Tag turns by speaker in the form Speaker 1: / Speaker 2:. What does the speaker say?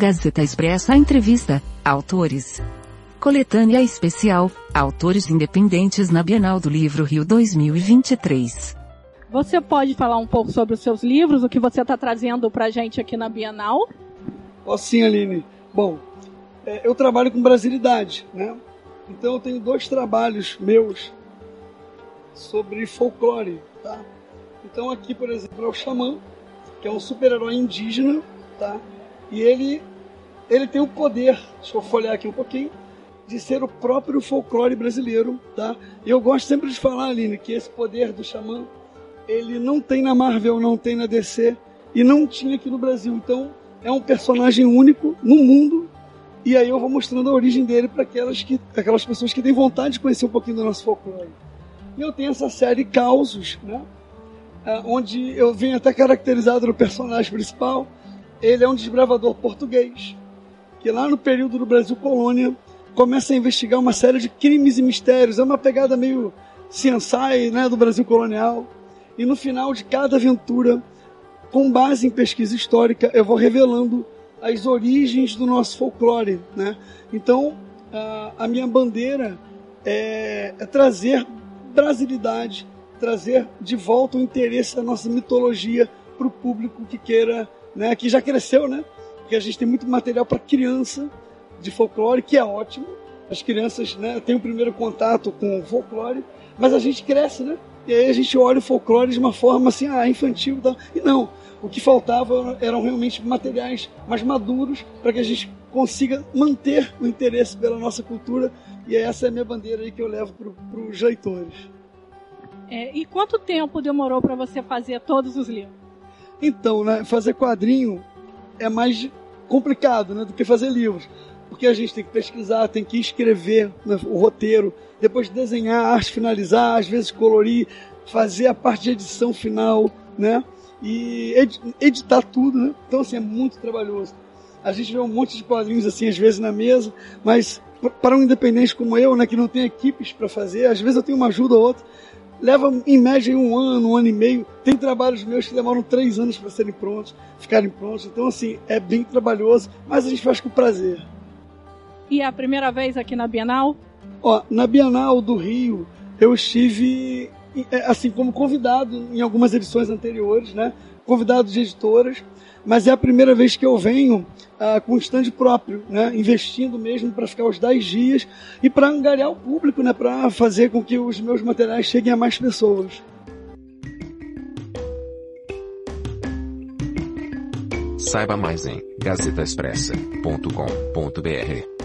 Speaker 1: Gazeta Expressa Entrevista, Autores. Coletânea Especial, Autores Independentes na Bienal do Livro Rio 2023.
Speaker 2: Você pode falar um pouco sobre os seus livros, o que você está trazendo para a gente aqui na Bienal?
Speaker 3: Posso sim, Aline. Bom, é, eu trabalho com brasilidade, né? Então eu tenho dois trabalhos meus sobre folclore, tá? Então aqui, por exemplo, é o Xamã, que é um super-herói indígena, tá? E ele, ele tem o poder, deixa eu folhear aqui um pouquinho, de ser o próprio folclore brasileiro, tá? Eu gosto sempre de falar, Aline, que esse poder do Xamã, ele não tem na Marvel, não tem na DC, e não tinha aqui no Brasil. Então, é um personagem único no mundo, e aí eu vou mostrando a origem dele para aquelas, que, aquelas pessoas que têm vontade de conhecer um pouquinho do nosso folclore. E eu tenho essa série Causos, né? É, onde eu venho até caracterizado no personagem principal. Ele é um desbravador português, que lá no período do Brasil colônia começa a investigar uma série de crimes e mistérios. É uma pegada meio CSI né, do Brasil colonial. E no final de cada aventura, com base em pesquisa histórica, eu vou revelando as origens do nosso folclore. Né? Então, a, a minha bandeira é, é trazer brasilidade, trazer de volta o interesse da nossa mitologia para o público que queira, né, que já cresceu, né? Porque a gente tem muito material para criança de folclore, que é ótimo. As crianças né, têm o primeiro contato com o folclore, mas a gente cresce, né? E aí a gente olha o folclore de uma forma assim, ah, infantil e tal. E não, o que faltava eram realmente materiais mais maduros para que a gente consiga manter o interesse pela nossa cultura. E essa é a minha bandeira aí que eu levo para os leitores.
Speaker 2: É, e quanto tempo demorou para você fazer todos os livros?
Speaker 3: Então, né, fazer quadrinho é mais complicado né, do que fazer livros. Porque a gente tem que pesquisar, tem que escrever né, o roteiro, depois desenhar, arte finalizar, às vezes colorir, fazer a parte de edição final, né? E ed editar tudo, né? Então, assim, é muito trabalhoso. A gente vê um monte de quadrinhos, assim, às vezes na mesa, mas para um independente como eu, né, que não tem equipes para fazer, às vezes eu tenho uma ajuda ou outra, leva em média um ano, um ano e meio. Tem trabalhos meus que demoram três anos para serem prontos, ficarem prontos. Então, assim, é bem trabalhoso, mas a gente faz com prazer.
Speaker 2: E é a primeira vez aqui na Bienal?
Speaker 3: Ó, na Bienal do Rio, eu estive, assim, como convidado em algumas edições anteriores, né? Convidado de editoras mas é a primeira vez que eu venho ah, com um stand próprio, né? investindo mesmo para ficar os 10 dias e para angariar o público, né? para fazer com que os meus materiais cheguem a mais pessoas.
Speaker 4: Saiba mais em gazetaexpressa.com.br.